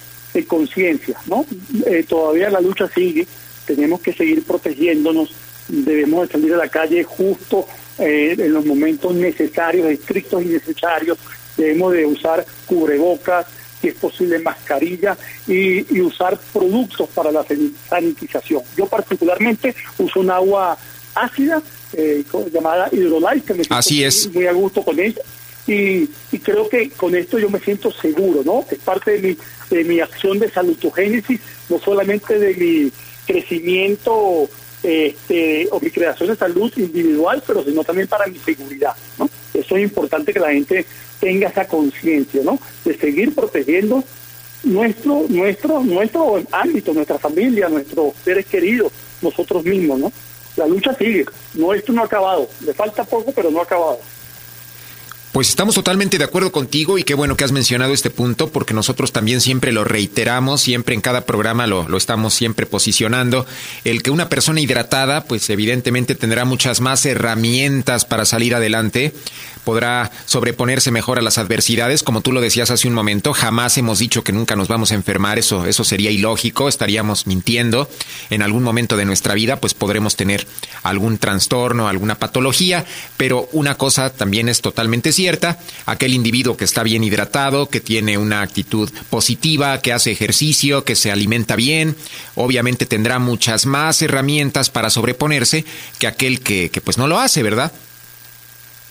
conciencia, ¿no? Eh, todavía la lucha sigue, tenemos que seguir protegiéndonos, debemos de salir a la calle justo eh, en los momentos necesarios, estrictos y necesarios, debemos de usar cubrebocas, si es posible mascarilla y, usar productos para la sanitización. Yo particularmente uso un agua ácida eh, llamada Hydrolyte, que me siento muy, a gusto con ella. Y, creo que con esto yo me siento seguro, ¿no? Es parte de mi, de mi acción de salutogénesis, no solamente de mi crecimiento este, o mi creación de salud individual, pero sino también para mi seguridad, ¿no? Eso es importante que la gente tenga esa conciencia, ¿no? De seguir protegiendo nuestro, nuestro, nuestro ámbito, nuestra familia, nuestros seres queridos, nosotros mismos, ¿no? La lucha sigue, no esto no ha acabado, le falta poco, pero no ha acabado. Pues estamos totalmente de acuerdo contigo y qué bueno que has mencionado este punto porque nosotros también siempre lo reiteramos, siempre en cada programa lo, lo, estamos siempre posicionando. El que una persona hidratada pues evidentemente tendrá muchas más herramientas para salir adelante, podrá sobreponerse mejor a las adversidades, como tú lo decías hace un momento, jamás hemos dicho que nunca nos vamos a enfermar, eso, eso sería ilógico, estaríamos mintiendo. En algún momento de nuestra vida pues podremos tener algún trastorno, alguna patología, pero una cosa también es totalmente cierta, aquel individuo que está bien hidratado, que tiene una actitud positiva, que hace ejercicio, que se alimenta bien, obviamente tendrá muchas más herramientas para sobreponerse que aquel que, que pues no lo hace, ¿verdad?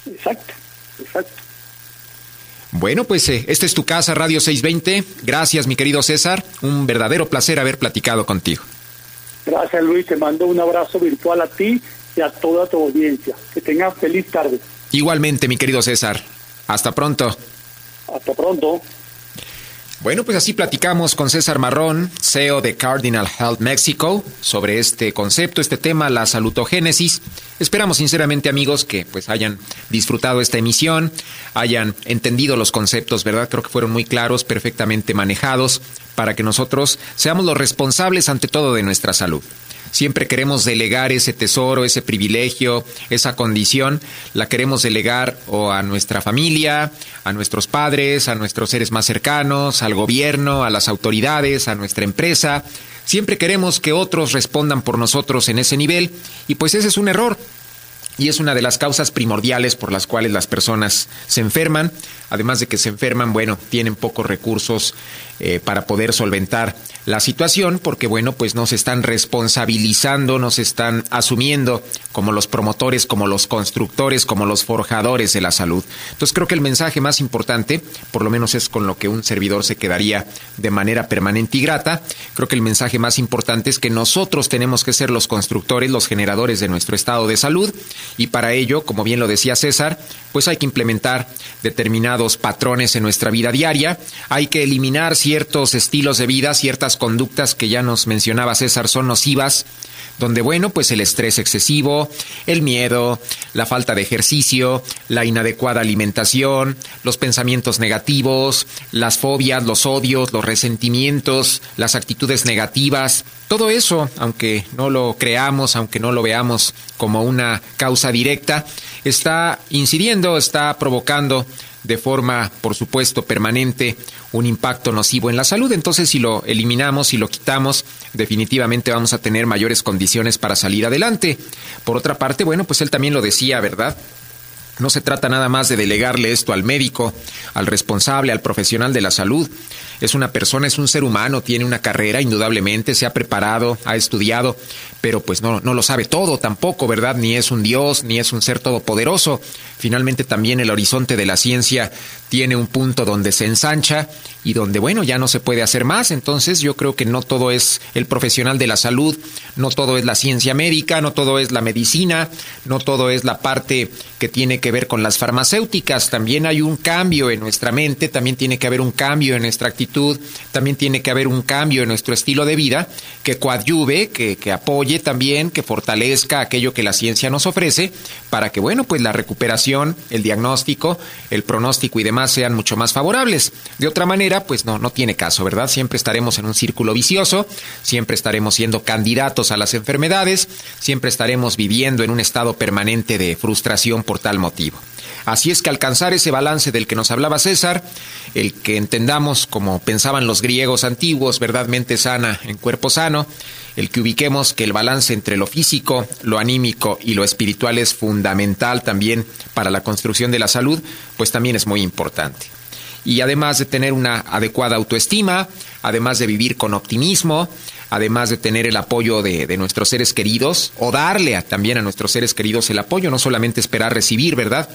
Exacto. Exacto. Bueno, pues eh, esta es tu casa, Radio 620. Gracias, mi querido César. Un verdadero placer haber platicado contigo. Gracias, Luis. Te mando un abrazo virtual a ti y a toda tu audiencia. Que tengas feliz tarde. Igualmente, mi querido César. Hasta pronto. Hasta pronto. Bueno, pues así platicamos con César Marrón, CEO de Cardinal Health Mexico, sobre este concepto, este tema, la salutogénesis. Esperamos sinceramente, amigos, que pues hayan disfrutado esta emisión, hayan entendido los conceptos, ¿verdad? Creo que fueron muy claros, perfectamente manejados, para que nosotros seamos los responsables ante todo de nuestra salud. Siempre queremos delegar ese tesoro, ese privilegio, esa condición, la queremos delegar o a nuestra familia, a nuestros padres, a nuestros seres más cercanos, al gobierno, a las autoridades, a nuestra empresa. Siempre queremos que otros respondan por nosotros en ese nivel y pues ese es un error. Y es una de las causas primordiales por las cuales las personas se enferman. Además de que se enferman, bueno, tienen pocos recursos eh, para poder solventar la situación porque, bueno, pues no se están responsabilizando, no se están asumiendo como los promotores, como los constructores, como los forjadores de la salud. Entonces creo que el mensaje más importante, por lo menos es con lo que un servidor se quedaría de manera permanente y grata, creo que el mensaje más importante es que nosotros tenemos que ser los constructores, los generadores de nuestro estado de salud y para ello, como bien lo decía César, pues hay que implementar determinados patrones en nuestra vida diaria, hay que eliminar ciertos estilos de vida, ciertas conductas que ya nos mencionaba César son nocivas, donde bueno, pues el estrés excesivo, el miedo, la falta de ejercicio, la inadecuada alimentación, los pensamientos negativos, las fobias, los odios, los resentimientos, las actitudes negativas, todo eso, aunque no lo creamos, aunque no lo veamos como una causa directa, está incidiendo, está provocando de forma, por supuesto, permanente un impacto nocivo en la salud. Entonces, si lo eliminamos, si lo quitamos, definitivamente vamos a tener mayores condiciones para salir adelante. Por otra parte, bueno, pues él también lo decía, ¿verdad? No se trata nada más de delegarle esto al médico, al responsable, al profesional de la salud. Es una persona, es un ser humano, tiene una carrera, indudablemente, se ha preparado, ha estudiado, pero pues no, no lo sabe todo tampoco, ¿verdad? Ni es un Dios, ni es un ser todopoderoso. Finalmente también el horizonte de la ciencia tiene un punto donde se ensancha y donde, bueno, ya no se puede hacer más. Entonces yo creo que no todo es el profesional de la salud, no todo es la ciencia médica, no todo es la medicina, no todo es la parte que tiene que ver con las farmacéuticas. También hay un cambio en nuestra mente, también tiene que haber un cambio en nuestra actitud, también tiene que haber un cambio en nuestro estilo de vida que coadyuve, que, que apoye también, que fortalezca aquello que la ciencia nos ofrece para que, bueno, pues la recuperación, el diagnóstico, el pronóstico y demás sean mucho más favorables. De otra manera, pues no, no tiene caso, ¿verdad? Siempre estaremos en un círculo vicioso, siempre estaremos siendo candidatos a las enfermedades, siempre estaremos viviendo en un estado permanente de frustración por tal motivo. Así es que alcanzar ese balance del que nos hablaba César, el que entendamos como pensaban los griegos antiguos, verdad, mente sana en cuerpo sano, el que ubiquemos que el balance entre lo físico, lo anímico y lo espiritual es fundamental también para la construcción de la salud, pues también es muy importante. Y además de tener una adecuada autoestima, además de vivir con optimismo, además de tener el apoyo de, nuestros seres queridos, o darle también a nuestros seres queridos el apoyo, no solamente esperar recibir, ¿verdad?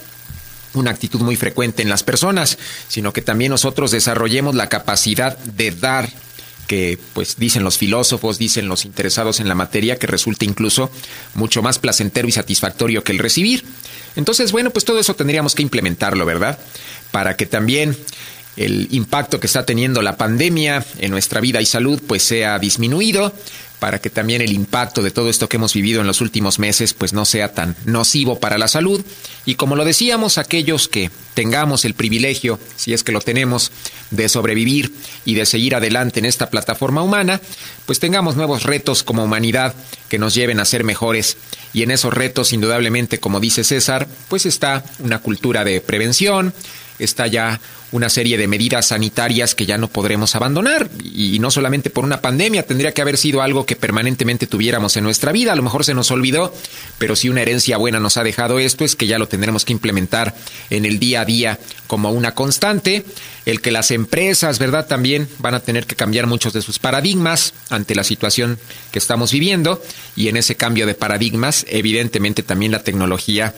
Una actitud muy frecuente en las personas, sino que también nosotros desarrollemos la capacidad de dar que pues dicen los filósofos, dicen los interesados en la materia, que resulta incluso mucho más placentero y satisfactorio que el recibir. Entonces, bueno, pues todo eso tendríamos que implementarlo, ¿verdad? Para que también el impacto que está teniendo la pandemia en nuestra vida y salud pues sea disminuido, para que también el impacto de todo esto que hemos vivido en los últimos meses pues no sea tan nocivo para la salud. Y como lo decíamos aquellos que tengamos el privilegio, si es que lo tenemos, de sobrevivir y de seguir adelante en esta plataforma humana, pues tengamos nuevos retos como humanidad que nos lleven a ser mejores. Y en esos retos indudablemente como dice César, pues está una cultura de prevención, está ya una serie de medidas sanitarias que ya no podremos abandonar. Y no solamente por una pandemia, tendría que haber sido algo que permanentemente tuviéramos en nuestra vida. A lo mejor se nos olvidó, pero si una herencia buena nos ha dejado esto, es que ya lo tendremos que implementar en el día a día como una constante. El que las empresas, ¿verdad? También van a tener que cambiar muchos de sus paradigmas ante la situación que estamos viviendo. Y en ese cambio de paradigmas, evidentemente también la tecnología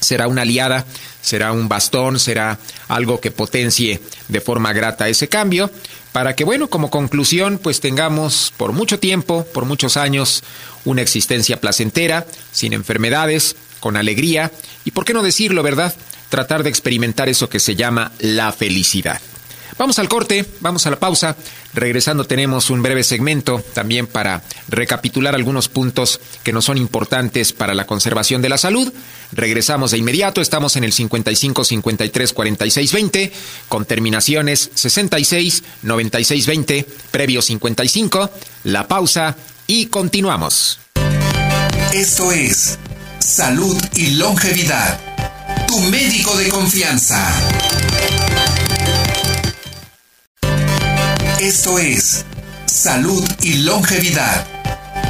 será una aliada, será un bastón, será algo que potencie de forma grata ese cambio, para que, bueno, como conclusión, pues tengamos por mucho tiempo, por muchos años, una existencia placentera, sin enfermedades, con alegría, y por qué no decirlo, ¿verdad? Tratar de experimentar eso que se llama la felicidad. Vamos al corte, vamos a la pausa. Regresando tenemos un breve segmento también para recapitular algunos puntos que nos son importantes para la conservación de la salud. Regresamos de inmediato, estamos en el 55 53 46 20 con terminaciones 66 96 20, previo 55, la pausa y continuamos. Esto es Salud y Longevidad, tu médico de confianza. Esto es Salud y Longevidad,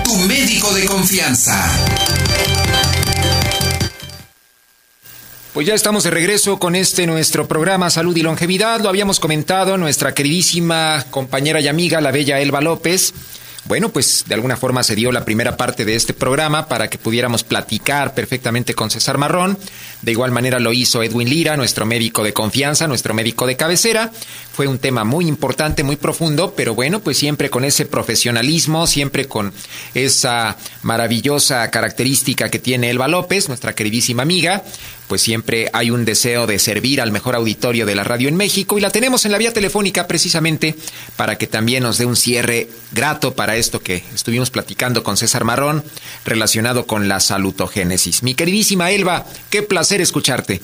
tu médico de confianza. Pues ya estamos de regreso con este nuestro programa Salud y Longevidad. Lo habíamos comentado nuestra queridísima compañera y amiga, la bella Elba López. Bueno, pues de alguna forma se dio la primera parte de este programa para que pudiéramos platicar perfectamente con César Marrón. De igual manera lo hizo Edwin Lira, nuestro médico de confianza, nuestro médico de cabecera. Fue un tema muy importante, muy profundo, pero bueno, pues siempre con ese profesionalismo, siempre con esa maravillosa característica que tiene Elba López, nuestra queridísima amiga, pues siempre hay un deseo de servir al mejor auditorio de la radio en México y la tenemos en la vía telefónica precisamente para que también nos dé un cierre grato para esto que estuvimos platicando con César Marrón relacionado con la salutogénesis. Mi queridísima Elba, qué placer escucharte.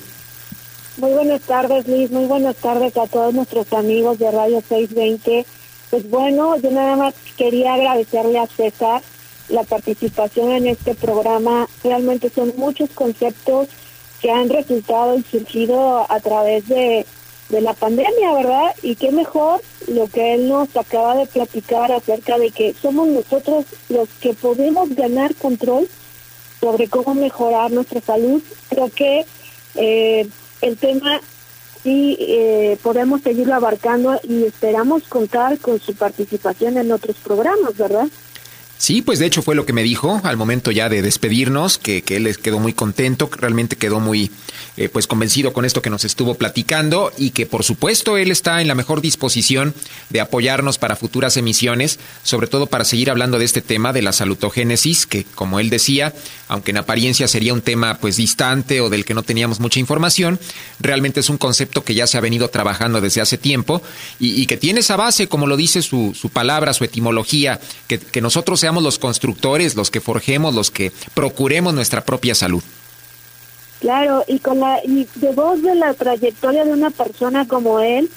Muy buenas tardes, Luis. Muy buenas tardes a todos nuestros amigos de Radio 620. Pues bueno, yo nada más quería agradecerle a César la participación en este programa. Realmente son muchos conceptos que han resultado y surgido a través de, de la pandemia, ¿verdad? Y qué mejor lo que él nos acaba de platicar acerca de que somos nosotros los que podemos ganar control sobre cómo mejorar nuestra salud. Creo que eh, el tema sí eh, podemos seguirlo abarcando y esperamos contar con su participación en otros programas, ¿verdad? Sí, pues de hecho fue lo que me dijo al momento ya de despedirnos, que, que él quedó muy contento, realmente quedó muy eh, pues convencido con esto que nos estuvo platicando y que por supuesto él está en la mejor disposición de apoyarnos para futuras emisiones, sobre todo para seguir hablando de este tema de la salutogénesis, que como él decía, aunque en apariencia sería un tema pues distante o del que no teníamos mucha información, realmente es un concepto que ya se ha venido trabajando desde hace tiempo y, que tiene esa base, como lo dice su, su palabra, su etimología, que, que nosotros seamos los constructores, los que forjemos, los que procuremos nuestra propia salud. Claro, y con la y de voz de la trayectoria de una persona como él,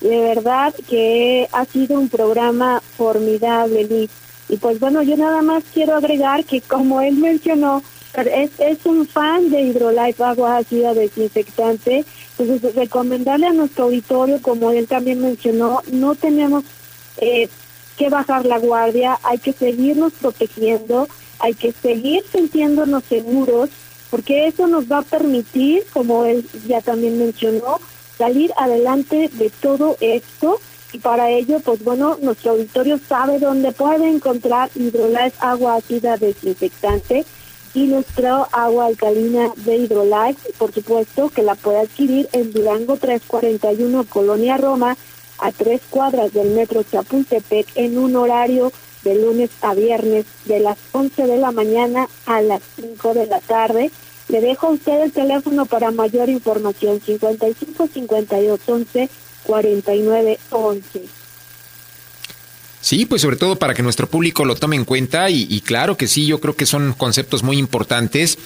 de verdad que ha sido un programa formidable, Luis. Y pues bueno, yo nada más quiero agregar que como él mencionó, es, es un fan de Hydrolife Agua Ácida Desinfectante, entonces recomendarle a nuestro auditorio, como él también mencionó, no tenemos eh, que bajar la guardia, hay que seguirnos protegiendo, hay que seguir sintiéndonos seguros, porque eso nos va a permitir, como él ya también mencionó, salir adelante de todo esto y para ello, pues bueno, nuestro auditorio sabe dónde puede encontrar Hidrolife agua ácida desinfectante y nuestra agua alcalina de Hidrolife, por supuesto que la puede adquirir en Durango 341 Colonia Roma a tres cuadras del metro Chapultepec en un horario de lunes a viernes de las 11 de la mañana a las 5 de la tarde. Le dejo a usted el teléfono para mayor información 55 52 11 49 11. Sí, pues sobre todo para que nuestro público lo tome en cuenta y, y, claro que sí, yo creo que son conceptos muy importantes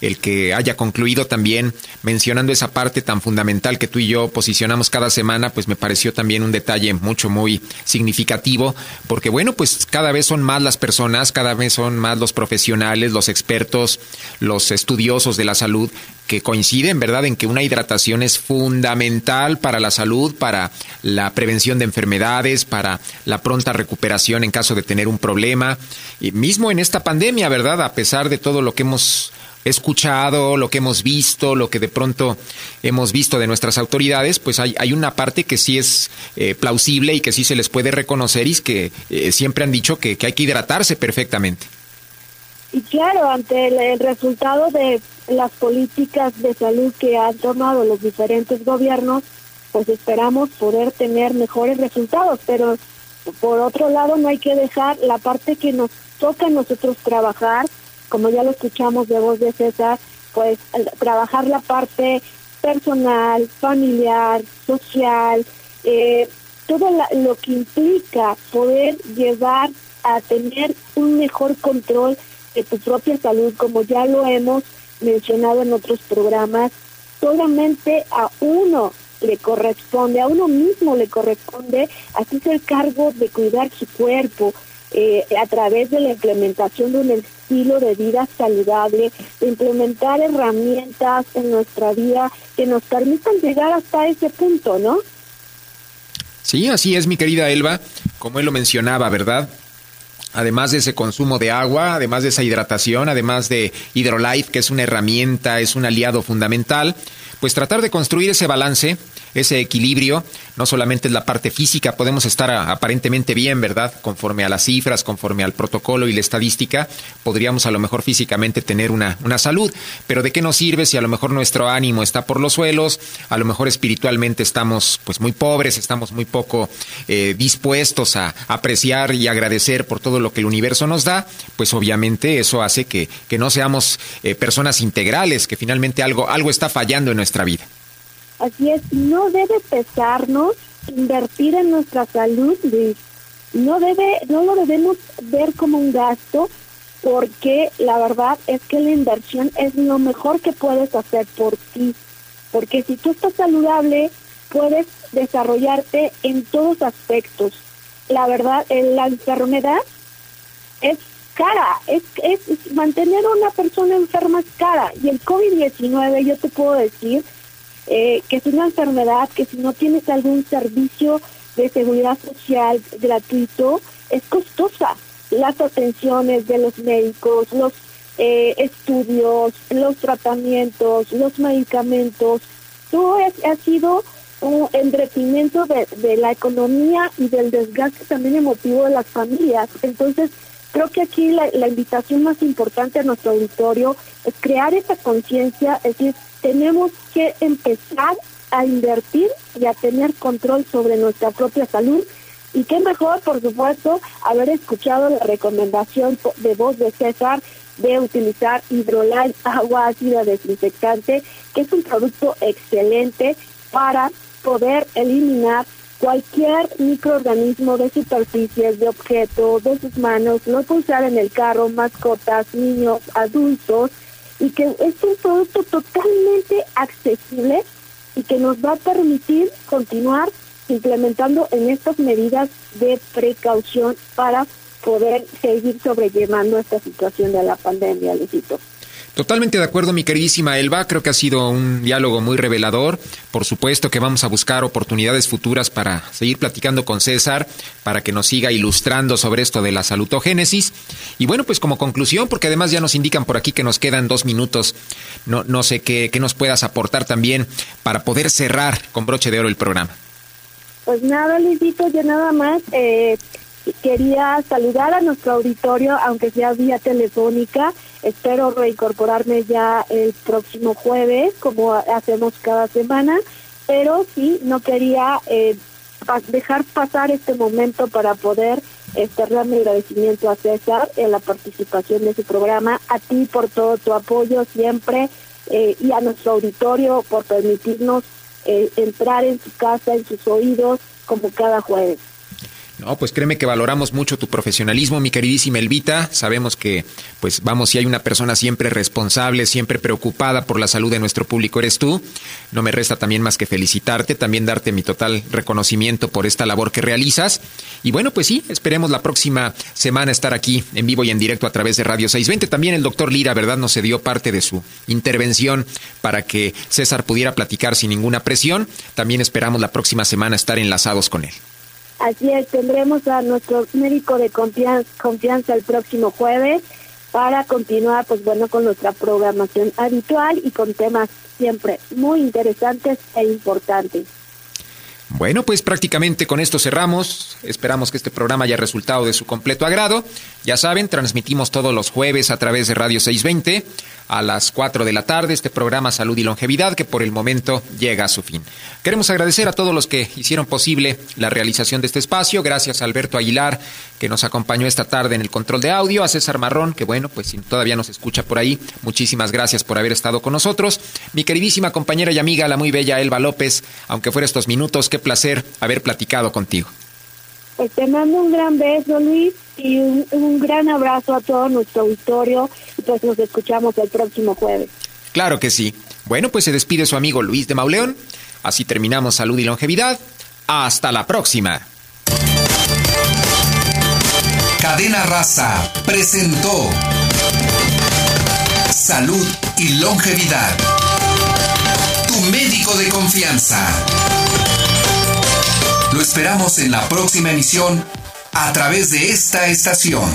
el que haya concluido también mencionando esa parte tan fundamental que tú y yo posicionamos cada semana, pues me pareció también un detalle mucho, muy significativo, porque bueno, pues cada vez son más las personas, cada vez son más los profesionales, los expertos, los estudiosos de la salud que coinciden, ¿verdad?, en que una hidratación es fundamental para la salud, para la prevención de enfermedades, para la pronta recuperación en caso de tener un problema. Y mismo en esta pandemia, ¿verdad?, a pesar de todo lo que hemos escuchado, lo que hemos visto, lo que de pronto hemos visto de nuestras autoridades, pues hay, hay una parte que sí es eh, plausible y que sí se les puede reconocer y es que eh, siempre han dicho que, que, hay que hidratarse perfectamente. Y claro, ante el, resultado de las políticas de salud que han tomado los diferentes gobiernos, pues esperamos poder tener mejores resultados, pero por otro lado no hay que dejar la parte que nos toca a nosotros trabajar, como ya lo escuchamos de voz de César, pues trabajar la parte personal, familiar, social, eh, todo la, lo que implica poder llevar a tener un mejor control tu propia salud, como ya lo hemos mencionado en otros programas, solamente a uno le corresponde, a uno mismo le corresponde hacerse el cargo de cuidar su cuerpo, eh, a través de la implementación de un estilo de vida saludable, de implementar herramientas en nuestra vida que nos permitan llegar hasta ese punto, ¿no? Sí, así es, mi querida Elba, como él lo mencionaba, ¿verdad? Además de ese consumo de agua, además de esa hidratación, además de Hydrolife, que es una herramienta, es un aliado fundamental, pues tratar de construir ese balance ese equilibrio, no solamente es la parte física, podemos estar aparentemente bien, ¿verdad? Conforme a las cifras, conforme al protocolo y la estadística, podríamos a lo mejor físicamente tener una, una salud, pero ¿de qué nos sirve si a lo mejor nuestro ánimo está por los suelos, a lo mejor espiritualmente estamos pues muy pobres, estamos muy poco eh, dispuestos a apreciar y agradecer por todo lo que el universo nos da, pues obviamente eso hace que, que no seamos eh, personas integrales, que finalmente algo, algo está fallando en nuestra vida. Así es, no debe pesarnos invertir en nuestra salud, Luis. No debe, no lo debemos ver como un gasto, porque la verdad es que la inversión es lo mejor que puedes hacer por ti. Porque si tú estás saludable, puedes desarrollarte en todos aspectos. La verdad, la enfermedad es cara, es, es mantener a una persona enferma es cara. Y el COVID-19, yo te puedo decir, eh, que es una enfermedad que si no tienes algún servicio de seguridad social gratuito, es costosa. Las atenciones de los médicos, los eh, estudios, los tratamientos, los medicamentos, todo ha sido un endrecimiento de, de la economía y del desgaste también emotivo de las familias. Entonces, creo que aquí la, la invitación más importante a nuestro auditorio es crear esa conciencia, es decir, tenemos que empezar a invertir y a tener control sobre nuestra propia salud. Y qué mejor, por supuesto, haber escuchado la recomendación de voz de César de utilizar hidrolal, *laughs* agua ácida desinfectante, que es un producto excelente para poder eliminar cualquier microorganismo de superficies, de objetos, de sus manos, lo puede usar en el carro, mascotas, niños, adultos, y que es un producto totalmente accesible y que nos va a permitir continuar implementando en estas medidas de precaución para poder seguir sobrellevando esta situación de la pandemia, Luisito. Totalmente de acuerdo, mi queridísima Elba. Creo que ha sido un diálogo muy revelador. Por supuesto que vamos a buscar oportunidades futuras para seguir platicando con César, para que nos siga ilustrando sobre esto de la salutogénesis. Y bueno, pues como conclusión, porque además ya nos indican por aquí que nos quedan dos minutos, no, no sé qué, qué nos puedas aportar también para poder cerrar con broche de oro el programa. Pues nada, Luisito, yo nada más eh, quería saludar a nuestro auditorio, aunque sea vía telefónica. Espero reincorporarme ya el próximo jueves, como hacemos cada semana, pero sí, no quería eh, dejar pasar este momento para poder externar mi agradecimiento a César en la participación de su programa, a ti por todo tu apoyo siempre eh, y a nuestro auditorio por permitirnos eh, entrar en su casa, en sus oídos, como cada jueves. No, pues créeme que valoramos mucho tu profesionalismo, mi queridísima Elvita. Sabemos que, pues vamos, si hay una persona siempre responsable, siempre preocupada por la salud de nuestro público, eres tú. No me resta también más que felicitarte, también darte mi total reconocimiento por esta labor que realizas. Y bueno, pues sí, esperemos la próxima semana estar aquí en vivo y en directo a través de Radio 620. También el doctor Lira, ¿verdad? Nos se dio parte de su intervención para que César pudiera platicar sin ninguna presión. También esperamos la próxima semana estar enlazados con él. Así es, tendremos a nuestro médico de confianza, el próximo jueves para continuar, pues bueno, con nuestra programación habitual y con temas siempre muy interesantes e importantes. Bueno, pues prácticamente con esto cerramos. Esperamos que este programa haya resultado de su completo agrado. Ya saben, transmitimos todos los jueves a través de Radio 620 a las 4 de la tarde este programa Salud y Longevidad que por el momento llega a su fin. Queremos agradecer a todos los que hicieron posible la realización de este espacio. Gracias a Alberto Aguilar que nos acompañó esta tarde en el control de audio, a César Marrón que bueno, pues si todavía nos escucha por ahí, muchísimas gracias por haber estado con nosotros. Mi queridísima compañera y amiga, la muy bella Elba López, aunque fuera estos minutos, qué placer haber platicado contigo. Pues te mando un gran beso, Luis, y un, gran abrazo a todo nuestro auditorio. Y pues nos escuchamos el próximo jueves. Claro que sí. Bueno, pues se despide su amigo Luis de Mauleón. Así terminamos Salud y Longevidad. Hasta la próxima. Cadena Raza presentó Salud y Longevidad. Tu médico de confianza. Esperamos en la próxima emisión a través de esta estación.